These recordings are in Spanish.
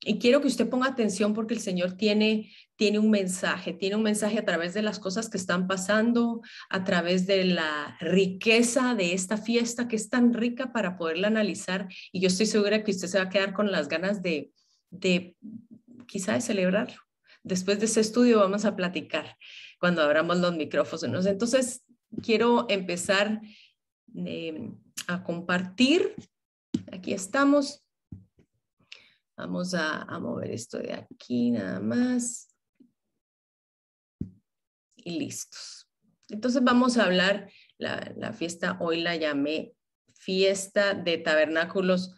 Y quiero que usted ponga atención porque el Señor tiene, tiene un mensaje, tiene un mensaje a través de las cosas que están pasando, a través de la riqueza de esta fiesta que es tan rica para poderla analizar. Y yo estoy segura que usted se va a quedar con las ganas de, de quizá de celebrarlo. Después de ese estudio vamos a platicar cuando abramos los micrófonos. Entonces, quiero empezar eh, a compartir. Aquí estamos. Vamos a, mover esto de aquí nada más. Y listos. Entonces vamos a hablar, la, la fiesta hoy la llamé fiesta de tabernáculos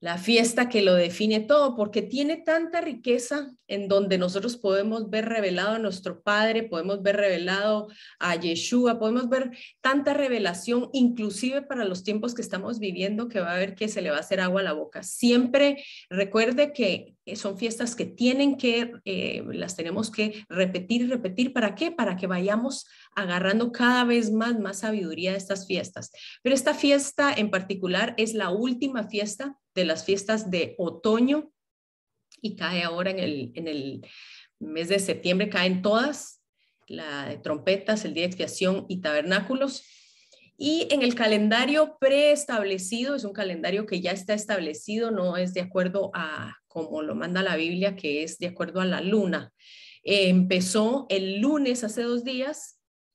la fiesta que lo define todo, porque tiene tanta riqueza en donde nosotros podemos ver revelado a nuestro Padre, podemos ver revelado a Yeshua, podemos ver tanta revelación, inclusive para los tiempos que estamos viviendo, que va a ver que se le va a hacer agua a la boca. Siempre recuerde que son fiestas que tienen que, eh, las tenemos que repetir y repetir. ¿Para qué? Para que vayamos agarrando cada vez más, más sabiduría de estas fiestas. Pero esta fiesta en particular es la última fiesta de las fiestas de otoño y cae ahora en el, en el mes de septiembre, caen todas, la de trompetas, el día de expiación y tabernáculos. Y en el calendario preestablecido, es un calendario que ya está establecido, no es de acuerdo a como lo manda la Biblia, que es de acuerdo a la luna. empezó el lunes hace dos días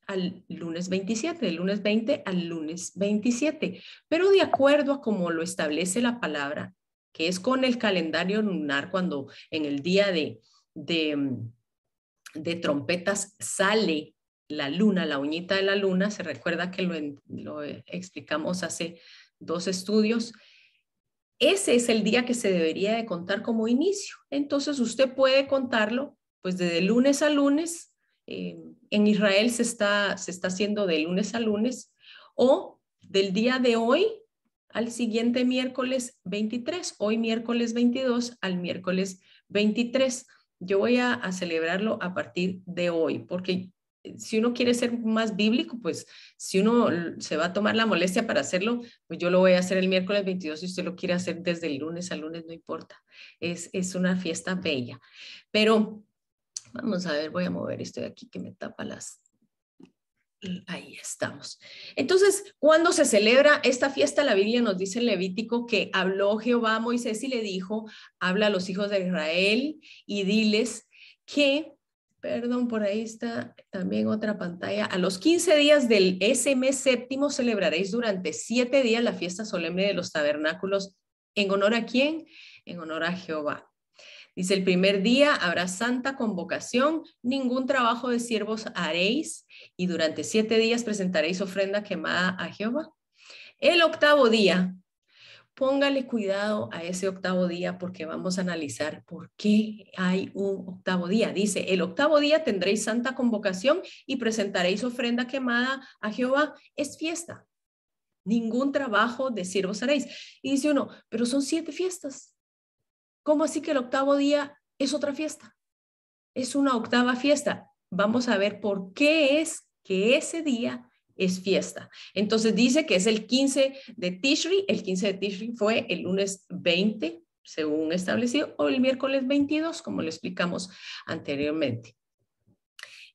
al lunes 27, del lunes 20 al lunes 27, pero de acuerdo a como lo establece la palabra, que es con el calendario lunar, cuando en el día de, de, de trompetas sale la luna, la uñita de la luna, se recuerda que lo, lo explicamos hace dos estudios, ese es el día que se debería de contar como inicio. Entonces usted puede contarlo pues desde lunes a lunes eh, en Israel se está, se está haciendo de lunes a lunes o del día de hoy al siguiente miércoles 23, hoy miércoles 22 al miércoles 23. Yo voy a, celebrarlo a partir de hoy, porque si uno quiere ser más bíblico, pues si uno se va a tomar la molestia para hacerlo, pues yo lo voy a hacer el miércoles 22 si usted lo quiere hacer desde el lunes al lunes, no importa. Es, es una fiesta bella. Pero Vamos a ver, voy a mover esto de aquí que me tapa las... Ahí estamos. Entonces, cuando se celebra esta fiesta, la Biblia nos dice en Levítico que habló Jehová a Moisés y le dijo, habla a los hijos de Israel y diles que, perdón, por ahí está también otra pantalla, a los 15 días del ese mes séptimo celebraréis durante siete días la fiesta solemne de los tabernáculos. ¿En honor a quién? En honor a Jehová. Dice, el primer día habrá santa convocación, ningún trabajo de siervos haréis y durante siete días presentaréis ofrenda quemada a Jehová. El octavo día, póngale cuidado a ese octavo día porque vamos a analizar por qué hay un octavo día. Dice, el octavo día tendréis santa convocación y presentaréis ofrenda quemada a Jehová. Es fiesta. Ningún trabajo de siervos haréis. Y dice uno, pero son siete fiestas. ¿Cómo así que el octavo día es otra fiesta? Es una octava fiesta. Vamos a ver por qué es que ese día es fiesta. Entonces dice que es el 15 de Tishri. El 15 de Tishri fue el lunes 20, según establecido, o el miércoles 22, como lo explicamos anteriormente.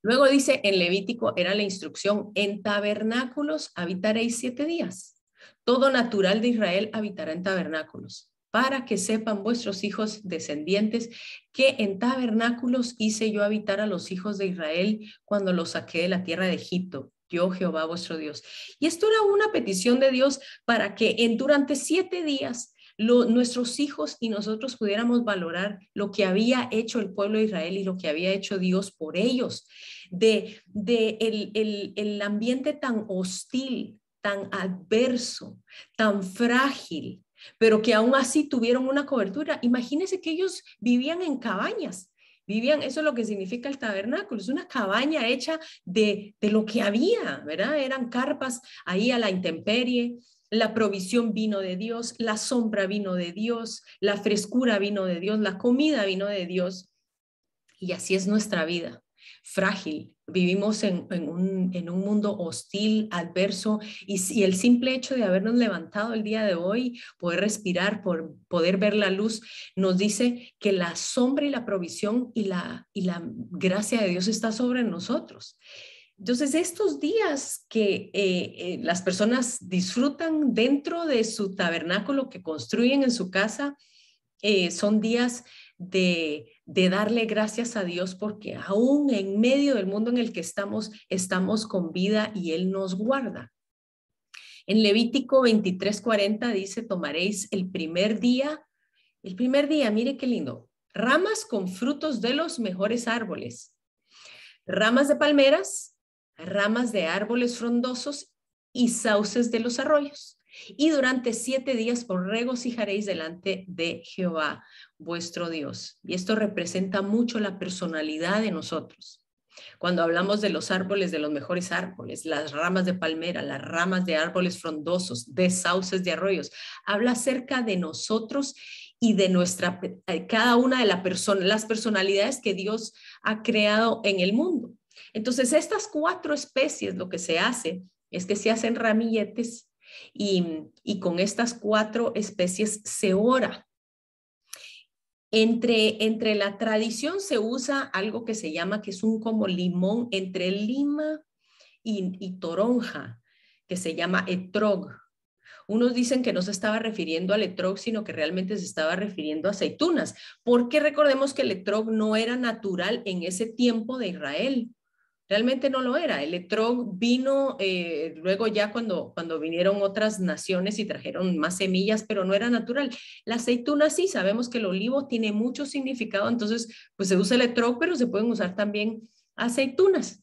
Luego dice en Levítico, era la instrucción, en tabernáculos habitaréis siete días. Todo natural de Israel habitará en tabernáculos para que sepan vuestros hijos descendientes que en tabernáculos hice yo habitar a los hijos de Israel cuando los saqué de la tierra de Egipto. Yo, Jehová, vuestro Dios. Y esto era una petición de Dios para que en durante siete días nuestros hijos y nosotros pudiéramos valorar lo que había hecho el pueblo de Israel y lo que había hecho Dios por ellos, de, de el, el, el ambiente tan hostil, tan adverso, tan frágil, pero que aún así tuvieron una cobertura. Imagínense que ellos vivían en cabañas, vivían, eso es lo que significa el tabernáculo, es una cabaña hecha de, de lo que había, ¿verdad? Eran carpas ahí a la intemperie, la provisión vino de Dios, la sombra vino de Dios, la frescura vino de Dios, la comida vino de Dios. Y así es nuestra vida. Frágil. Vivimos en, un, mundo hostil, adverso, y, el simple hecho de habernos levantado el día de hoy, poder respirar, por poder ver la luz, nos dice que la sombra y la provisión y la, y la gracia de Dios está sobre nosotros. Entonces, estos días que eh, eh, las personas disfrutan dentro de su tabernáculo que construyen en su casa, eh, son días de, darle gracias a Dios porque aún en medio del mundo en el que estamos, estamos con vida y Él nos guarda. En Levítico 23:40 dice, tomaréis el primer día, el primer día, mire qué lindo, ramas con frutos de los mejores árboles, ramas de palmeras, ramas de árboles frondosos y sauces de los arroyos. Y durante siete días por regocijaréis delante de Jehová, vuestro Dios. Y esto representa mucho la personalidad de nosotros. Cuando hablamos de los árboles, de los mejores árboles, las ramas de palmera, las ramas de árboles frondosos, de sauces de arroyos, habla acerca de nosotros y de nuestra, eh, cada una de la las personalidades que Dios ha creado en el mundo. Entonces, estas cuatro especies, lo que se hace es que se hacen ramilletes y, con estas cuatro especies se ora. Entre, entre la tradición se usa algo que se llama, que es un como limón entre lima y, toronja, que se llama etrog. Unos dicen que no se estaba refiriendo al etrog, sino que realmente se estaba refiriendo a aceitunas, porque recordemos que el etrog no era natural en ese tiempo de Israel. Realmente no lo era. El etrog vino eh, luego ya cuando, cuando vinieron otras naciones y trajeron más semillas, pero no era natural. La aceituna sí, sabemos que el olivo tiene mucho significado, entonces pues se usa el etrog, pero se pueden usar también aceitunas.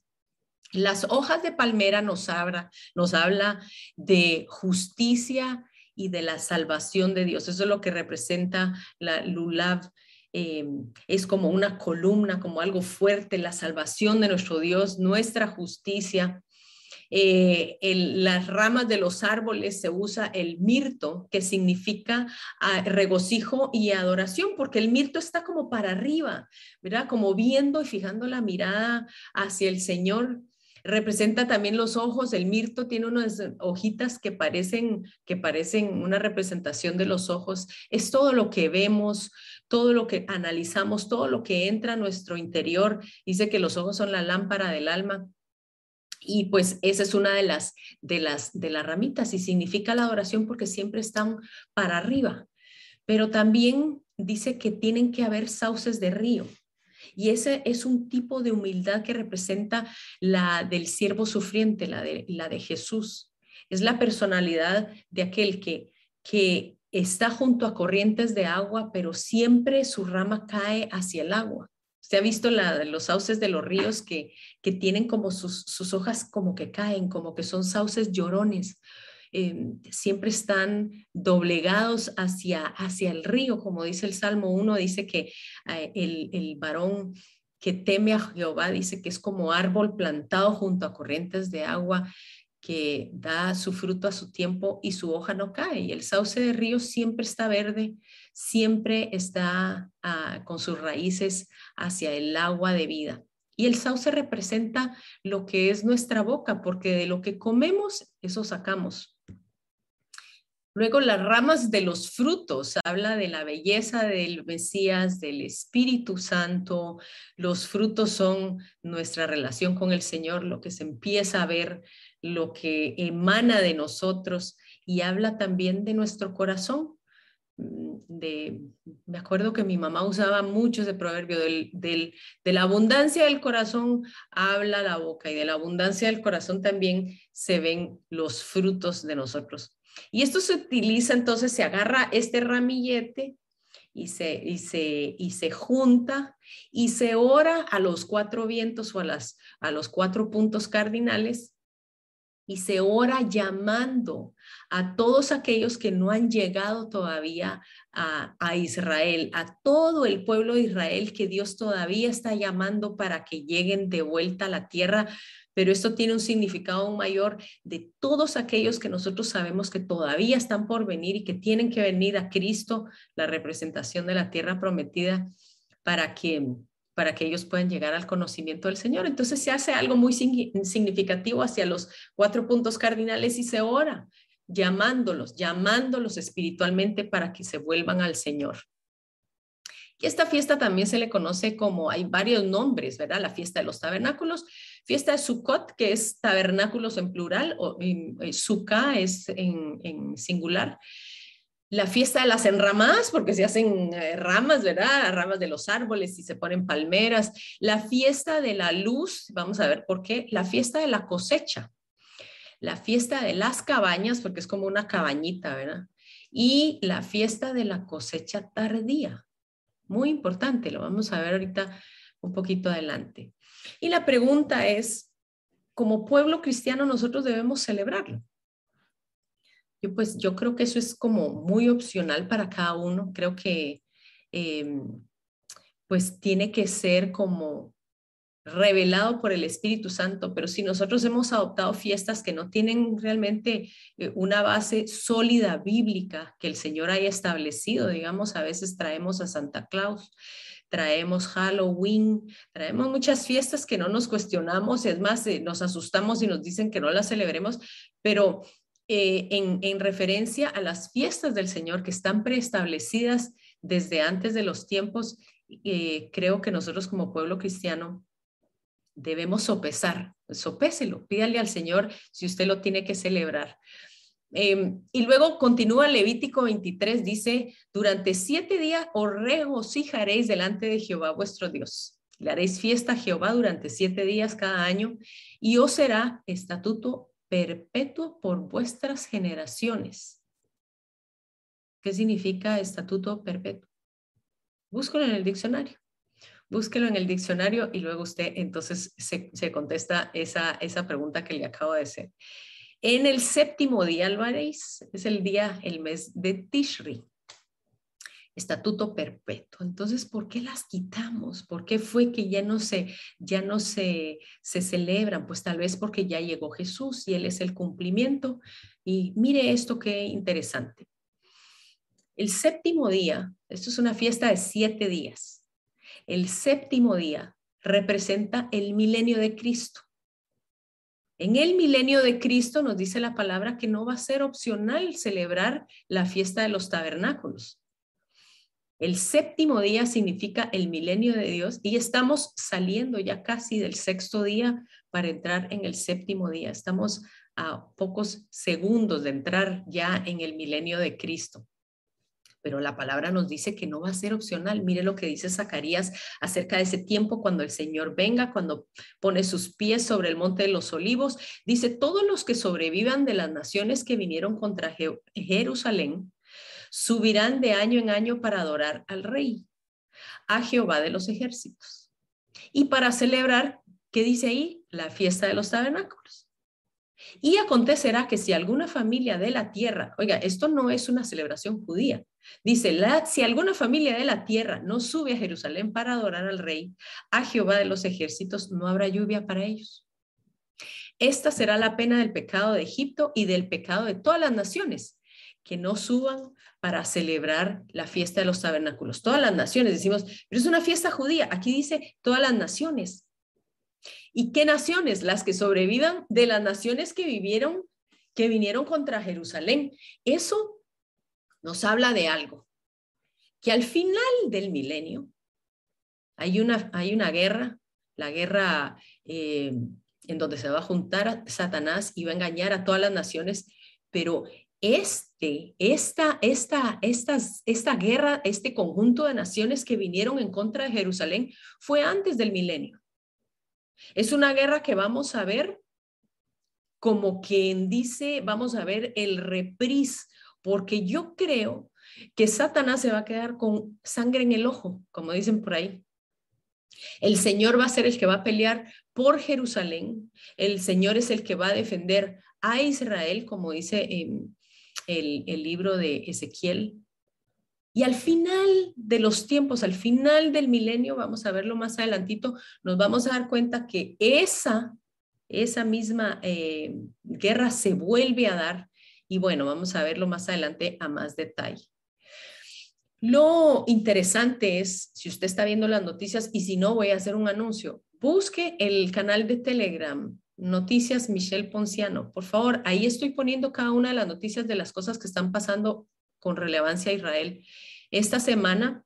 Las hojas de palmera nos habla, nos habla de justicia y de la salvación de Dios. Eso es lo que representa la lulav eh, es como una columna, como algo fuerte, la salvación de nuestro Dios, nuestra justicia. Eh, las ramas de los árboles se usa el mirto, que significa ah, regocijo y adoración, porque el mirto está como para arriba, ¿verdad? Como viendo y fijando la mirada hacia el Señor. Representa también los ojos, el mirto tiene unas hojitas que parecen, que parecen una representación de los ojos. Es todo lo que vemos, todo lo que analizamos, todo lo que entra a nuestro interior. Dice que los ojos son la lámpara del alma. Y pues esa es una de las, de las, de las ramitas y significa la adoración porque siempre están para arriba. Pero también dice que tienen que haber sauces de río. Y ese es un tipo de humildad que representa la del siervo sufriente, la de, Jesús. Es la personalidad de aquel que, que está junto a corrientes de agua, pero siempre su rama cae hacia el agua. Usted ha visto la, los sauces de los ríos que, que tienen como sus, sus, hojas como que caen, como que son sauces llorones. Em, siempre están doblegados hacia, hacia el río, como dice el Salmo 1, dice que eh, el, el varón que teme a Jehová dice que es como árbol plantado junto a corrientes de agua que da su fruto a su tiempo y su hoja no cae. Y el sauce de río siempre está verde, siempre está ah, con sus raíces hacia el agua de vida. Y el sauce representa lo que es nuestra boca, porque de lo que comemos, eso sacamos. Luego las ramas de los frutos, habla de la belleza del Mesías, del Espíritu Santo. Los frutos son nuestra relación con el Señor, lo que se empieza a ver lo que emana de nosotros y habla también de nuestro corazón. Mm, de, me acuerdo que mi mamá usaba mucho ese proverbio del, de la abundancia del corazón habla la boca y de la abundancia del corazón también se ven los frutos de nosotros. Y esto se utiliza entonces, se agarra este ramillete y se, y se, y se junta y se ora a los cuatro vientos o a, las, a los cuatro puntos cardinales y se ora llamando a todos aquellos que no han llegado todavía a, a, Israel, a todo el pueblo de Israel que Dios todavía está llamando para que lleguen de vuelta a la tierra. Pero esto tiene un significado mayor de todos aquellos que nosotros sabemos que todavía están por venir y que tienen que venir a Cristo, la representación de la tierra prometida, para que para que ellos puedan llegar al conocimiento del Señor. Entonces se hace algo muy significativo hacia los cuatro puntos cardinales y se ora, llamándolos, llamándolos espiritualmente para que se vuelvan al Señor. Y esta fiesta también se le conoce como, hay varios nombres, ¿verdad? La fiesta de los tabernáculos, fiesta de Sukkot, que es tabernáculos en plural, o eh, Sukkah es en, en singular, la fiesta de las enramadas, porque se hacen eh, ramas, ¿verdad? Ramas de los árboles y se ponen palmeras. La fiesta de la luz, vamos a ver por qué. La fiesta de la cosecha. La fiesta de las cabañas, porque es como una cabañita, ¿verdad? Y la fiesta de la cosecha tardía. Muy importante, lo vamos a ver ahorita un poquito adelante. Y la pregunta es, como pueblo cristiano nosotros debemos celebrarlo. Yo pues yo creo que eso es como muy opcional para cada uno. Creo que em, pues tiene que ser como revelado por el Espíritu Santo, pero si nosotros hemos adoptado fiestas que no tienen realmente eh, una base sólida bíblica que el Señor haya establecido, digamos, a veces traemos a Santa Claus, traemos Halloween, traemos muchas fiestas que no nos cuestionamos, es más, eh, nos asustamos y nos dicen que no las celebremos, pero eh, en, referencia a las fiestas del Señor que están preestablecidas desde antes de los tiempos, eh, creo que nosotros como pueblo cristiano debemos sopesar, sopéselo, pídale al Señor si usted lo tiene que celebrar. Em, y luego continúa Levítico 23, dice, durante siete días os regocijaréis delante de Jehová vuestro Dios. Le haréis fiesta a Jehová durante siete días cada año y os será estatuto perpetuo por vuestras generaciones. ¿Qué significa estatuto perpetuo? Búsquelo en el diccionario. Búsquelo en el diccionario y luego usted entonces se, contesta esa, esa pregunta que le acabo de hacer. En el séptimo día, Álvarez, es el día, el mes de Tishri estatuto perpetuo. Entonces, ¿por qué las quitamos? ¿Por qué fue que ya no se, ya no se, se celebran? Pues tal vez porque ya llegó Jesús y Él es el cumplimiento. Y mire esto qué interesante. El séptimo día, esto es una fiesta de siete días. El séptimo día representa el milenio de Cristo. En el milenio de Cristo nos dice la palabra que no va a ser opcional celebrar la fiesta de los tabernáculos. El séptimo día significa el milenio de Dios y estamos saliendo ya casi del sexto día para entrar en el séptimo día. Estamos a pocos segundos de entrar ya en el milenio de Cristo. Pero la palabra nos dice que no va a ser opcional. Mire lo que dice Zacarías acerca de ese tiempo cuando el Señor venga, cuando pone sus pies sobre el monte de los olivos. Dice, todos los que sobrevivan de las naciones que vinieron contra Jerusalén subirán de año en año para adorar al rey, a Jehová de los ejércitos. Y para celebrar, ¿qué dice ahí? La fiesta de los tabernáculos. Y acontecerá que si alguna familia de la tierra, oiga, esto no es una celebración judía, dice, la, si alguna familia de la tierra no sube a Jerusalén para adorar al rey, a Jehová de los ejércitos, no habrá lluvia para ellos. Esta será la pena del pecado de Egipto y del pecado de todas las naciones, que no suban para celebrar la fiesta de los tabernáculos. Todas las naciones, decimos, pero es una fiesta judía. Aquí dice todas las naciones. ¿Y qué naciones? Las que sobrevivan de las naciones que vivieron, que vinieron contra Jerusalén. Eso nos habla de algo, que al final del milenio hay una, hay una guerra, la guerra eh, en donde se va a juntar Satanás y va a engañar a todas las naciones, pero este, esta, esta, esta guerra, este conjunto de naciones que vinieron en contra de Jerusalén fue antes del milenio. Es una guerra que vamos a ver como quien dice, vamos a ver el repris, porque yo creo que Satanás se va a quedar con sangre en el ojo, como dicen por ahí. El Señor va a ser el que va a pelear por Jerusalén. El Señor es el que va a defender a Israel, como dice en el, libro de Ezequiel. Y al final de los tiempos, al final del milenio, vamos a verlo más adelantito, nos vamos a dar cuenta que esa, esa misma eh, guerra se vuelve a dar. Y bueno, vamos a verlo más adelante a más detalle. Lo interesante es, si usted está viendo las noticias y si no, voy a hacer un anuncio. Busque el canal de Telegram, Noticias Michelle Ponciano. Por favor, ahí estoy poniendo cada una de las noticias de las cosas que están pasando con relevancia a Israel. Esta semana,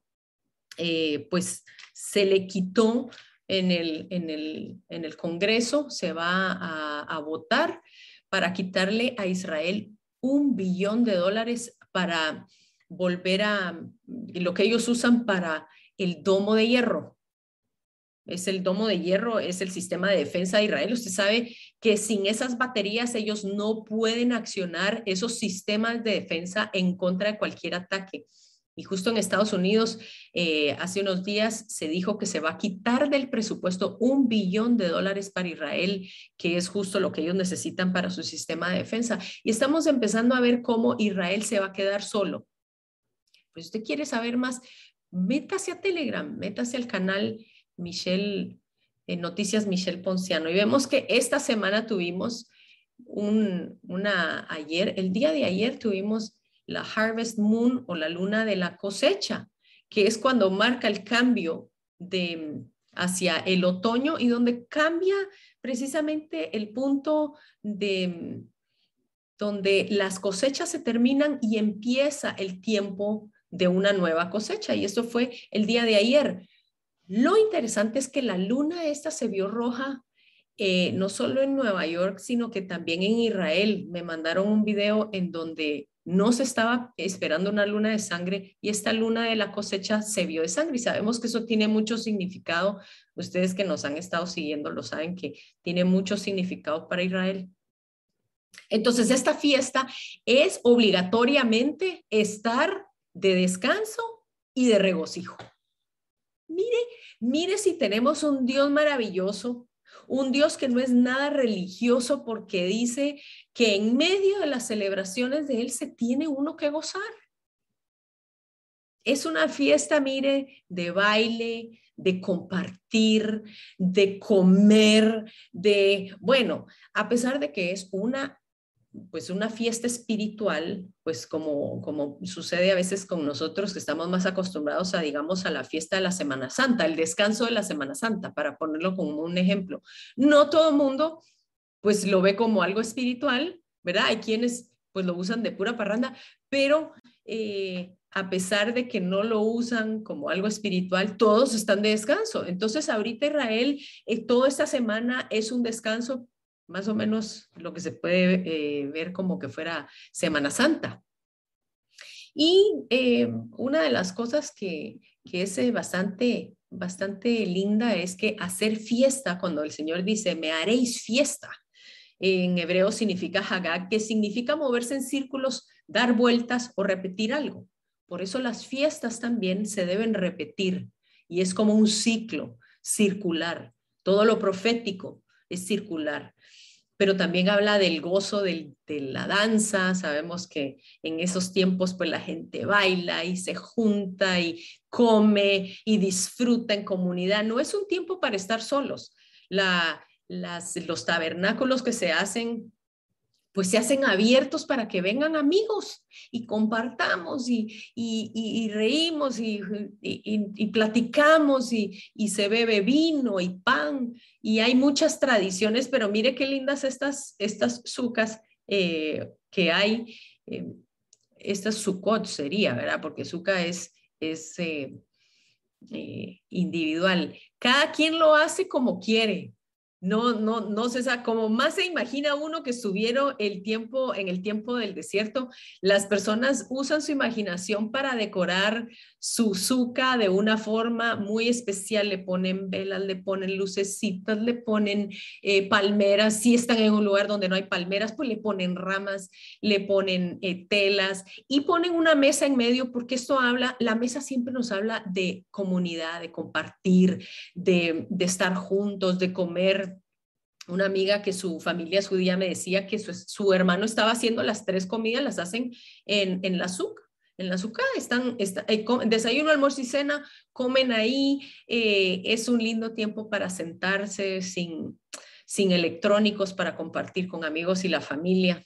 eh, pues se le quitó en el, en el, en el Congreso, se va a, a votar para quitarle a Israel un billón de dólares para volver a lo que ellos usan para el domo de hierro. Es el domo de hierro, es el sistema de defensa de Israel. Usted sabe que sin esas baterías ellos no pueden accionar esos sistemas de defensa en contra de cualquier ataque. Y justo en Estados Unidos, eh, hace unos días se dijo que se va a quitar del presupuesto un billón de dólares para Israel, que es justo lo que ellos necesitan para su sistema de defensa. Y estamos empezando a ver cómo Israel se va a quedar solo pues usted quiere saber más, métase a Telegram, métase al canal Michelle, Noticias Michelle Ponciano. Y vemos que esta semana tuvimos un, una, ayer, el día de ayer tuvimos la Harvest Moon o la luna de la cosecha, que es cuando marca el cambio de hacia el otoño y donde cambia precisamente el punto de donde las cosechas se terminan y empieza el tiempo de una nueva cosecha. Y esto fue el día de ayer. Lo interesante es que la luna esta se vio roja eh, no solo en Nueva York, sino que también en Israel. Me mandaron un video en donde no se estaba esperando una luna de sangre y esta luna de la cosecha se vio de sangre y sabemos que eso tiene mucho significado. Ustedes que nos han estado siguiendo lo saben que tiene mucho significado para Israel. Entonces, esta fiesta es obligatoriamente estar de descanso y de regocijo. Mire, mire si tenemos un Dios maravilloso, un Dios que no es nada religioso porque dice que en medio de las celebraciones de Él se tiene uno que gozar. Es una fiesta, mire, de baile, de compartir, de comer, de, bueno, a pesar de que es una pues una fiesta espiritual, pues como, como sucede a veces con nosotros que estamos más acostumbrados a, digamos, a la fiesta de la Semana Santa, el descanso de la Semana Santa, para ponerlo como un ejemplo. No todo el mundo, pues lo ve como algo espiritual, ¿verdad? Hay quienes, pues lo usan de pura parranda, pero eh, a pesar de que no lo usan como algo espiritual, todos están de descanso. Entonces, ahorita Israel, eh, toda esta semana es un descanso más o menos lo que se puede eh, ver como que fuera Semana Santa. Y eh, una de las cosas que, es eh, bastante, bastante linda es que hacer fiesta, cuando el Señor dice, me haréis fiesta, en hebreo significa hagag, que significa moverse en círculos, dar vueltas o repetir algo. Por eso las fiestas también se deben repetir y es como un ciclo circular. Todo lo profético es circular pero también habla del gozo de la danza. Sabemos que en esos tiempos pues la gente baila y se junta y come y disfruta en comunidad. No es un tiempo para estar solos. los tabernáculos que se hacen pues se hacen abiertos para que vengan amigos y compartamos y, reímos y, platicamos y, se bebe vino y pan y hay muchas tradiciones, pero mire qué lindas estas, estas sucas eh, que hay, eh, estas sucot sería, ¿verdad? Porque suca es, es eh, individual. Cada quien lo hace como quiere, no, no, no sé, como más se imagina uno que estuvieron el tiempo, en el tiempo del desierto, las personas usan su imaginación para decorar su zuca de una forma muy especial, le ponen velas, le ponen lucecitas, le ponen eh, palmeras, si están en un lugar donde no hay palmeras, pues le ponen ramas, le ponen eh, telas y ponen una mesa en medio, porque esto habla, la mesa siempre nos habla de comunidad, de compartir, de, de estar juntos, de comer una amiga que su familia es judía me decía que su, hermano estaba haciendo las tres comidas, las hacen en, en la azúcar. En la azúcar están, eh, desayuno, almuerzo y cena, comen ahí. Eh, es un lindo tiempo para sentarse sin, sin electrónicos, para compartir con amigos y la familia.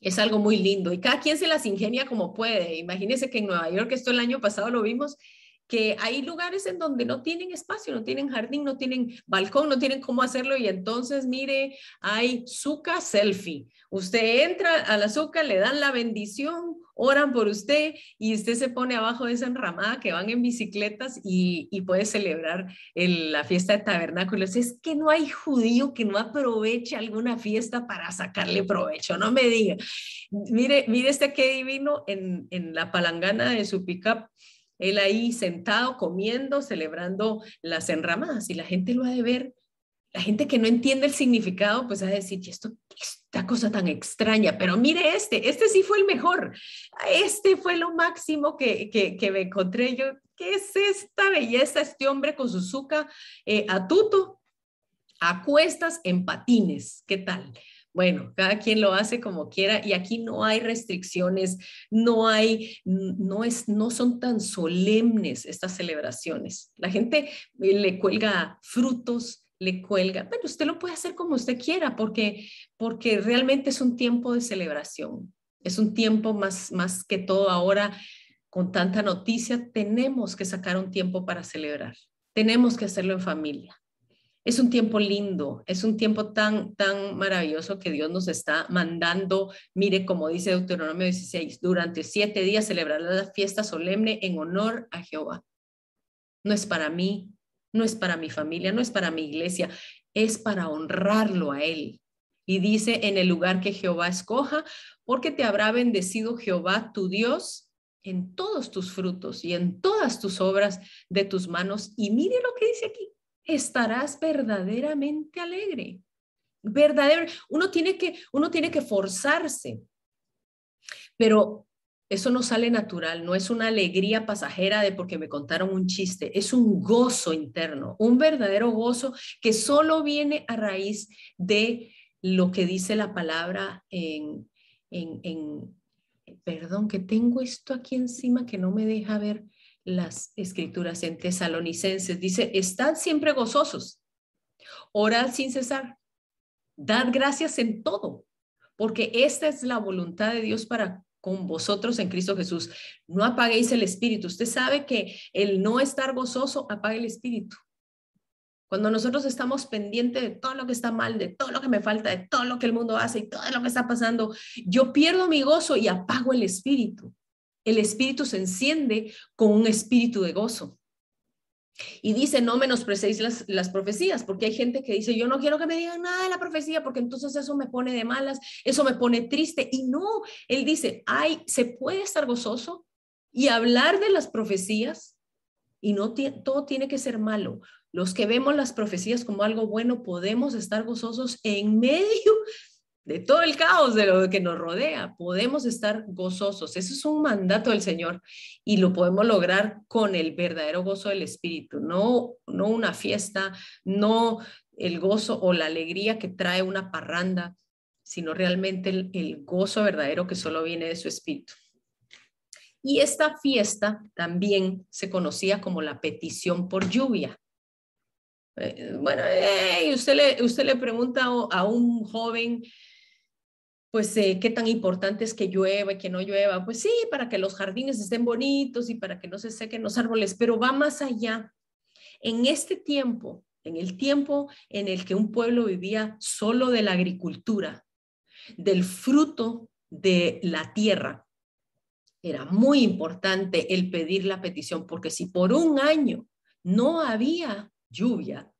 es algo muy lindo y cada quien se las ingenia como puede. Imagínense que en Nueva York, esto el año pasado lo vimos, que hay lugares en donde no tienen espacio, no tienen jardín, no tienen balcón, no tienen cómo hacerlo y entonces mire, hay suca selfie. Usted entra a la le dan la bendición, oran por usted y usted se pone abajo de esa enramada que van en bicicletas y, puede celebrar la fiesta de tabernáculos. Es que no hay judío que no aproveche alguna fiesta para sacarle provecho, no me diga. Mire, mire este que divino en, en la palangana de su pickup él ahí sentado, comiendo, celebrando las enramadas y la gente lo ha de ver. La gente que no entiende el significado, pues va a decir, esto, esta cosa tan extraña, pero mire este, este sí fue el mejor, este fue lo máximo que, que, me encontré yo. ¿Qué es esta belleza, este hombre con su zuca eh, a tuto, a cuestas en patines? ¿Qué tal? Bueno, cada quien lo hace como quiera y aquí no hay restricciones, no hay, no es, no son tan solemnes estas celebraciones. La gente eh, le cuelga frutos, le cuelga, bueno, usted lo puede hacer como usted quiera porque, porque realmente es un tiempo de celebración. Es un tiempo más, más que todo ahora con tanta noticia, tenemos que sacar un tiempo para celebrar. Tenemos que hacerlo en familia es un tiempo lindo, es un tiempo tan, tan maravilloso que Dios nos está mandando. Mire, como dice Deuteronomio 16, durante siete días celebrará la fiesta solemne en honor a Jehová. No es para mí, no es para mi familia, no es para mi iglesia, es para honrarlo a Él. Y dice, en el lugar que Jehová escoja, porque te habrá bendecido Jehová tu Dios en todos tus frutos y en todas tus obras de tus manos. Y mire lo que dice aquí, estarás verdaderamente alegre. Verdadero, uno tiene que uno tiene que forzarse. Pero eso no sale natural, no es una alegría pasajera de porque me contaron un chiste, es un gozo interno, un verdadero gozo que solo viene a raíz de lo que dice la palabra en, en, en perdón, que tengo esto aquí encima que no me deja ver las escrituras en tesalonicenses. Dice, estad siempre gozosos, orad sin cesar, dad gracias en todo, porque esta es la voluntad de Dios para con vosotros en Cristo Jesús. No apaguéis el espíritu. Usted sabe que el no estar gozoso apaga el espíritu. Cuando nosotros estamos pendientes de todo lo que está mal, de todo lo que me falta, de todo lo que el mundo hace y todo lo que está pasando, yo pierdo mi gozo y apago el espíritu el espíritu se enciende con un espíritu de gozo. Y dice, no menosprecéis las, las profecías, porque hay gente que dice, yo no quiero que me digan nada de la profecía, porque entonces eso me pone de malas, eso me pone triste. Y no, él dice, ay, se puede estar gozoso y hablar de las profecías, y no todo tiene que ser malo. Los que vemos las profecías como algo bueno, podemos estar gozosos en medio de todo el caos de lo que nos rodea, podemos estar gozosos. Eso es un mandato del Señor y lo podemos lograr con el verdadero gozo del Espíritu, no, no una fiesta, no el gozo o la alegría que trae una parranda, sino realmente el, gozo verdadero que solo viene de su Espíritu. Y esta fiesta también se conocía como la petición por lluvia. Eh, bueno, usted, le, usted le pregunta a un joven, pues qué tan importante es que llueva y que no llueva. Pues sí, para que los jardines estén bonitos y para que no se sequen los árboles, pero va más allá. En este tiempo, en el tiempo en el que un pueblo vivía solo de la agricultura, del fruto de la tierra, era muy importante el pedir la petición, porque si por un año no había lluvia,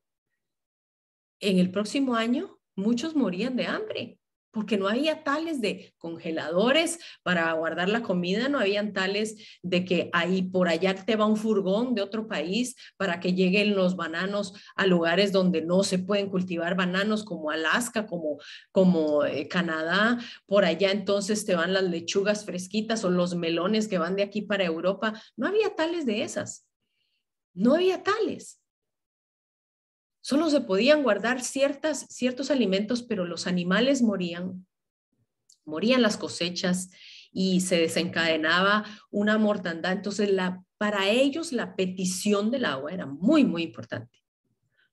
en el próximo año muchos morían de hambre porque no había tales de congeladores para guardar la comida, no habían tales de que ahí por allá te va un furgón de otro país para que lleguen los bananos a lugares donde no se pueden cultivar bananos como Alaska, como, como eh, Canadá, por allá entonces te van las lechugas fresquitas o los melones que van de aquí para Europa, no había tales de esas, no había tales. Solo se podían guardar ciertas, ciertos alimentos, pero los animales morían, morían las cosechas y se desencadenaba una mortandad. Entonces, la, para ellos la petición del agua era muy, muy importante.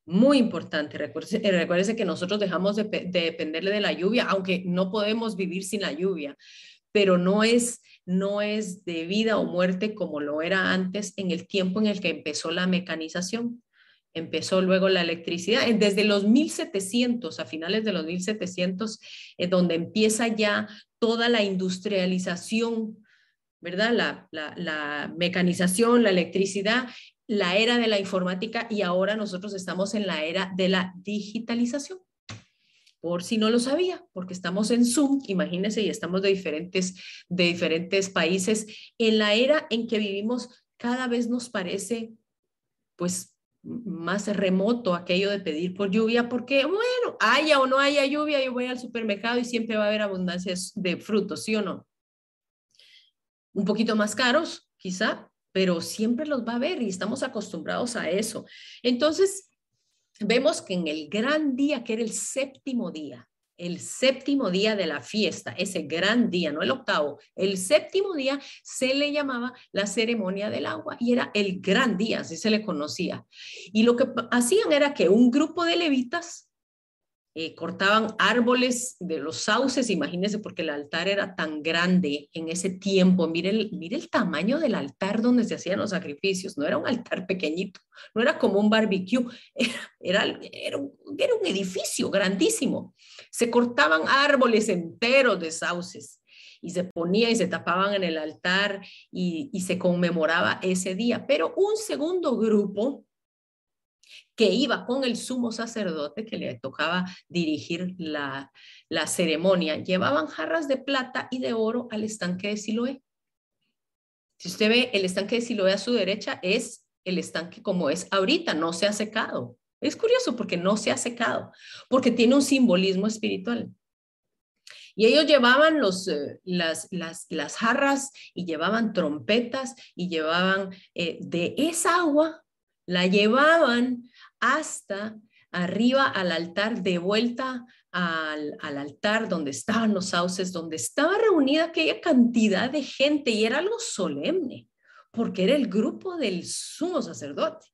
Muy importante. Recuerde, que nosotros dejamos de, de dependerle de la lluvia, aunque no podemos vivir sin la lluvia, pero no es, no es de vida o muerte como lo era antes en el tiempo en el que empezó la mecanización. Empezó luego la electricidad. Desde los 1700, a finales de los 1700, es donde empieza ya toda la industrialización, ¿verdad? La, la, la mecanización, la electricidad, la era de la informática y ahora nosotros estamos en la era de la digitalización por si no lo sabía, porque estamos en Zoom, imagínense, y estamos de diferentes, de diferentes países. En la era en que vivimos, cada vez nos parece, pues, más remoto aquello de pedir por lluvia, porque, bueno, haya o no haya lluvia, yo voy al supermercado y siempre va a haber abundancia de frutos, ¿sí o no? Un poquito más caros, quizá, pero siempre los va a haber y estamos acostumbrados a eso. Entonces, vemos que en el gran día, que era el séptimo día, el séptimo día de la fiesta, ese gran día, no el octavo, el séptimo día se le llamaba la ceremonia del agua y era el gran día, así se le conocía. Y lo que hacían era que un grupo de levitas eh, cortaban árboles de los sauces, imagínense, porque el altar era tan grande en ese tiempo. Mire el, mire el tamaño del altar donde se hacían los sacrificios. No era un altar pequeñito, no era como un barbecue, era, era, un, era un edificio grandísimo. Se cortaban árboles enteros de sauces y se ponía y se tapaban en el altar y, y se conmemoraba ese día. Pero un segundo grupo que iba con el sumo sacerdote que le tocaba dirigir la, la ceremonia. Llevaban jarras de plata y de oro al estanque de Siloé. Si usted ve el estanque de Siloé a su derecha, es el estanque como es ahorita, no se ha secado. Es curioso porque no se ha secado, porque tiene un simbolismo espiritual. Y ellos llevaban los, eh, las, las, jarras y llevaban trompetas y llevaban eh, de esa agua, la llevaban hasta arriba al altar, de vuelta al, altar donde estaban los sauces, donde estaba reunida aquella cantidad de gente y era algo solemne, porque era el grupo del sumo sacerdote.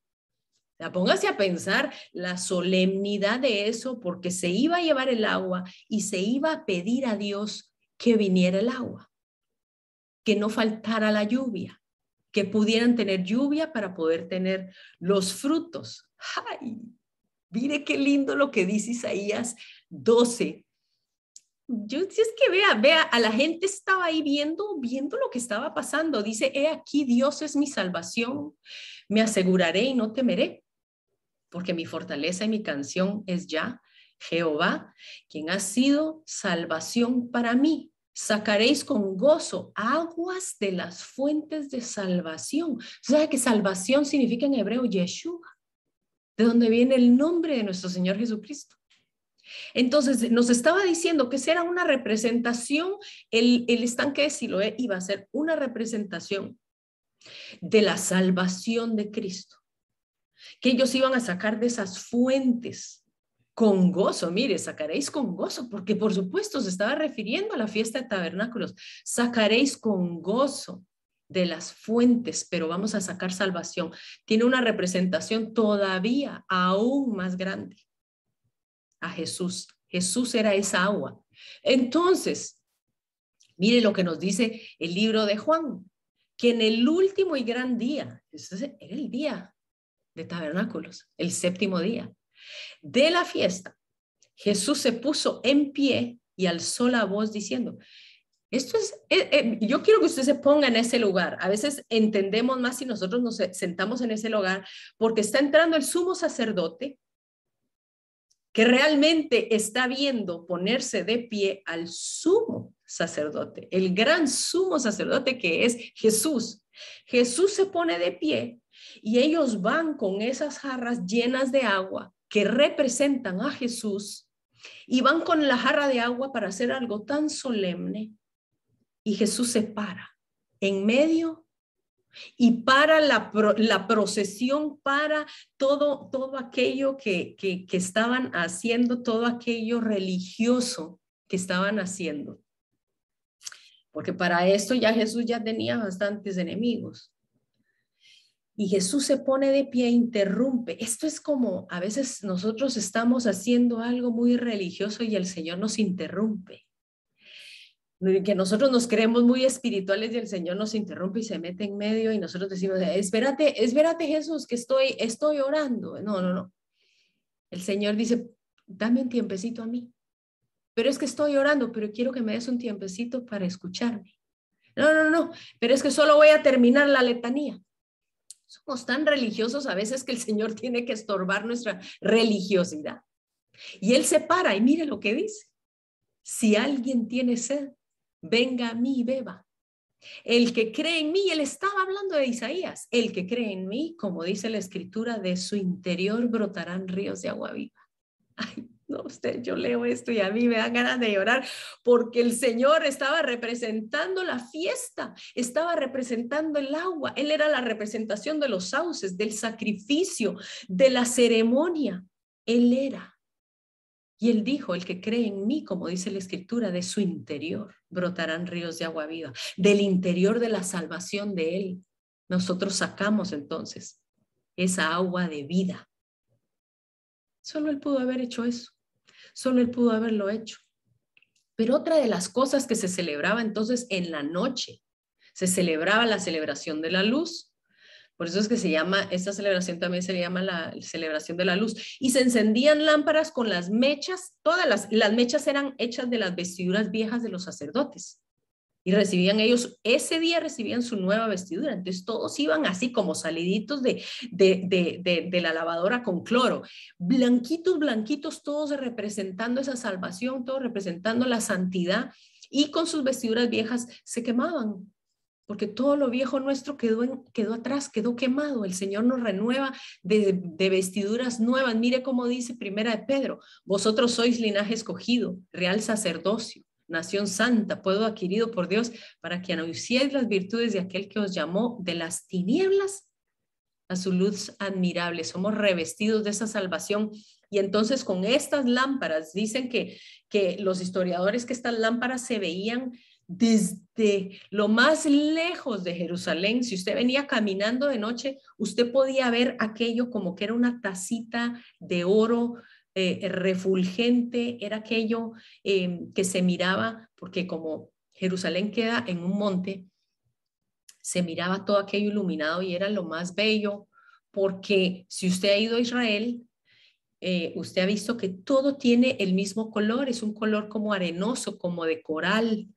Póngase a pensar la solemnidad de eso, porque se iba a llevar el agua y se iba a pedir a Dios que viniera el agua, que no faltara la lluvia, que pudieran tener lluvia para poder tener los frutos. ¡Ay! Mire qué lindo lo que dice Isaías 12. Yo, si es que vea, vea, a la gente estaba ahí viendo, viendo lo que estaba pasando. Dice, he aquí, Dios es mi salvación. Me aseguraré y no temeré, porque mi fortaleza y mi canción es ya Jehová, quien ha sido salvación para mí. Sacaréis con gozo aguas de las fuentes de salvación. ¿Sabe que salvación significa en hebreo Yeshua? de donde viene el nombre de nuestro Señor Jesucristo. Entonces, nos estaba diciendo que será una representación, el, el estanque de Siloé iba a ser una representación de la salvación de Cristo, que ellos iban a sacar de esas fuentes con gozo, mire, sacaréis con gozo, porque por supuesto se estaba refiriendo a la fiesta de tabernáculos, sacaréis con gozo de las fuentes, pero vamos a sacar salvación. Tiene una representación todavía aún más grande a Jesús. Jesús era esa agua. Entonces, mire lo que nos dice el libro de Juan, que en el último y gran día, era el día de tabernáculos, el séptimo día de la fiesta, Jesús se puso en pie y alzó la voz diciendo, esto es, eh, eh, yo quiero que usted se ponga en ese lugar. A veces entendemos más si nosotros nos sentamos en ese lugar porque está entrando el sumo sacerdote que realmente está viendo ponerse de pie al sumo sacerdote, el gran sumo sacerdote que es Jesús. Jesús se pone de pie y ellos van con esas jarras llenas de agua que representan a Jesús y van con la jarra de agua para hacer algo tan solemne y Jesús se para en medio y para la, la procesión, para todo, todo aquello que, que, que estaban haciendo, todo aquello religioso que estaban haciendo. Porque para esto ya Jesús ya tenía bastantes enemigos. Y Jesús se pone de pie e interrumpe. Esto es como a veces nosotros estamos haciendo algo muy religioso y el Señor nos interrumpe. Que nosotros nos creemos muy espirituales y el Señor nos interrumpe y se mete en medio y nosotros decimos, espérate, espérate Jesús, que estoy, estoy orando. No, no, no. El Señor dice, dame un tiempecito a mí. Pero es que estoy orando, pero quiero que me des un tiempecito para escucharme. No, no, no, pero es que solo voy a terminar la letanía. Somos tan religiosos a veces que el Señor tiene que estorbar nuestra religiosidad. Y Él se para y mire lo que dice. Si alguien tiene sed, venga a mí y beba. El que cree en mí, él estaba hablando de Isaías, el que cree en mí, como dice la escritura, de su interior brotarán ríos de agua viva. Ay, no, usted, yo leo esto y a mí me dan ganas de llorar porque el Señor estaba representando la fiesta, estaba representando el agua, Él era la representación de los sauces, del sacrificio, de la ceremonia. Él era. Y Él dijo, el que cree en mí, como dice la escritura, de su interior brotarán ríos de agua viva, del interior de la salvación de Él. Nosotros sacamos entonces esa agua de vida. Solo Él pudo haber hecho eso. Solo él pudo haberlo hecho. Pero otra de las cosas que se celebraba entonces en la noche, se celebraba la celebración de la luz. Por eso es que se llama, esta celebración también se llama la celebración de la luz. Y se encendían lámparas con las mechas, todas las, las mechas eran hechas de las vestiduras viejas de los sacerdotes y recibían ellos, ese día recibían su nueva vestidura. Entonces todos iban así como saliditos de, de, la lavadora con cloro, blanquitos, blanquitos, todos representando esa salvación, todos representando la santidad y con sus vestiduras viejas se quemaban. Porque todo lo viejo nuestro quedó, en, quedó atrás, quedó quemado. El Señor nos renueva de, de vestiduras nuevas. Mire cómo dice Primera de Pedro, vosotros sois linaje escogido, real sacerdocio, nación santa, puedo adquirido por Dios, para que anunciéis las virtudes de aquel que os llamó de las tinieblas a su luz admirable. Somos revestidos de esa salvación. Y entonces con estas lámparas, dicen que, que los historiadores que estas lámparas se veían desde lo más lejos de Jerusalén. Si usted venía caminando de noche, usted podía ver aquello como que era una tacita de oro eh, refulgente, era aquello em, que se miraba, porque como Jerusalén queda en un monte, se miraba todo aquello iluminado y era lo más bello, porque si usted ha ido a Israel, eh, usted ha visto que todo tiene el mismo color, es un color como arenoso, como de coral,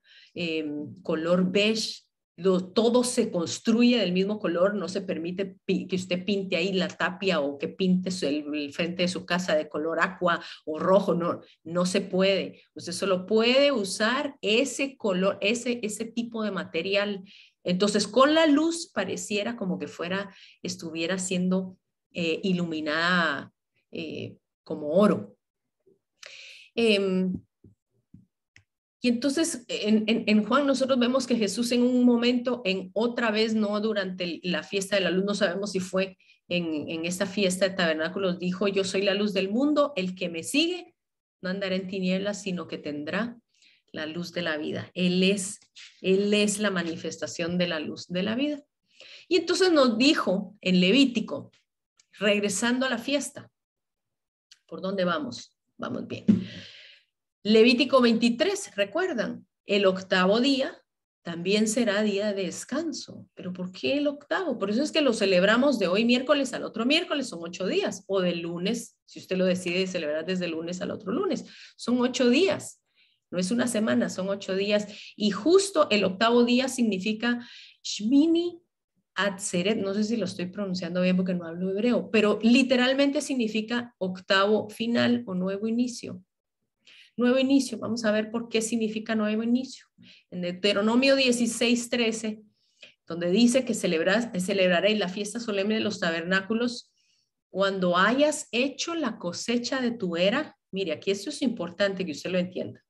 color beige, todo se construye del mismo color, no se permite que usted pinte ahí la tapia o que pinte el, frente de su casa de color agua o rojo, no, no se puede. Usted solo puede usar ese color, ese, ese tipo de material. Entonces, con la luz pareciera como que fuera, estuviera siendo eh, iluminada eh, como oro. Em, y entonces en, Juan nosotros vemos que Jesús en un momento, en otra vez, no durante la fiesta de la luz, no sabemos si fue en, en esta fiesta de tabernáculos, dijo, yo soy la luz del mundo, el que me sigue no andará en tinieblas, sino que tendrá la luz de la vida. Él es, él es la manifestación de la luz de la vida. Y entonces nos dijo en Levítico, regresando a la fiesta, ¿por dónde vamos? Vamos bien. Levítico 23, recuerdan, el octavo día también será día de descanso. ¿Pero por qué el octavo? Por eso es que lo celebramos de hoy miércoles al otro miércoles, son ocho días, o del lunes, si usted lo decide celebrar desde el lunes al otro lunes, son ocho días. No es una semana, son ocho días. Y justo el octavo día significa Shmini Atzeret, no sé si lo estoy pronunciando bien porque no hablo hebreo, pero literalmente significa octavo final o nuevo inicio. Nuevo inicio, vamos a ver por qué significa nuevo inicio. En Deuteronomio 16, 13, donde dice que celebraréis la fiesta solemne de los tabernáculos cuando hayas hecho la cosecha de tu era. Mire, aquí esto es importante que usted lo entienda.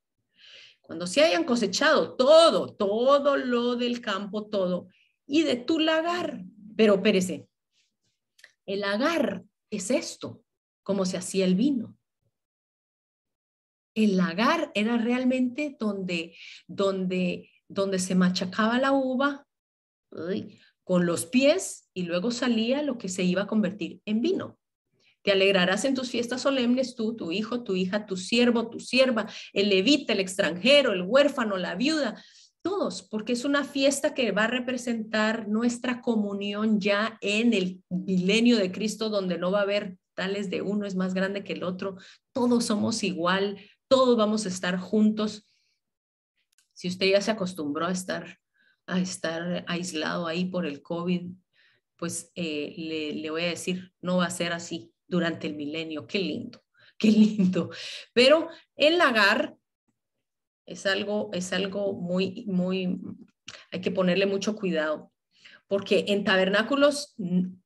Cuando se hayan cosechado todo, todo lo del campo, todo, y de tu lagar. Pero espérese, el lagar es esto, como se hacía el vino el lagar era realmente donde, donde, donde se machacaba la uva con los pies y luego salía lo que se iba a convertir en vino. Te alegrarás en tus fiestas solemnes tú, tu hijo, tu hija, tu siervo, tu sierva, el levita, el extranjero, el huérfano, la viuda, todos, porque es una fiesta que va a representar nuestra comunión ya en el milenio de Cristo, donde no va a haber tales de uno es más grande que el otro, todos somos igual, todos vamos a estar juntos. Si usted ya se acostumbró a estar, a estar aislado ahí por el COVID, pues eh, le, le voy a decir, no va a ser así durante el milenio. Qué lindo, qué lindo. Pero el lagar es algo, es algo muy, muy, hay que ponerle mucho cuidado, porque en tabernáculos,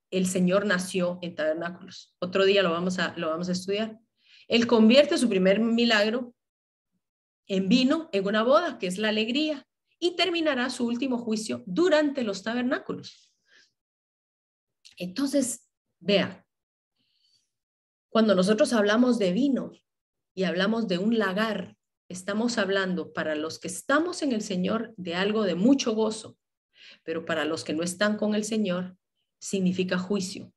el Señor nació en tabernáculos. Otro día lo vamos a, lo vamos a estudiar. Él convierte su primer milagro en vino en una boda, que es la alegría, y terminará su último juicio durante los tabernáculos. Entonces, vea, cuando nosotros hablamos de vino y hablamos de un lagar, estamos hablando para los que estamos en el Señor de algo de mucho gozo, pero para los que no están con el Señor significa juicio.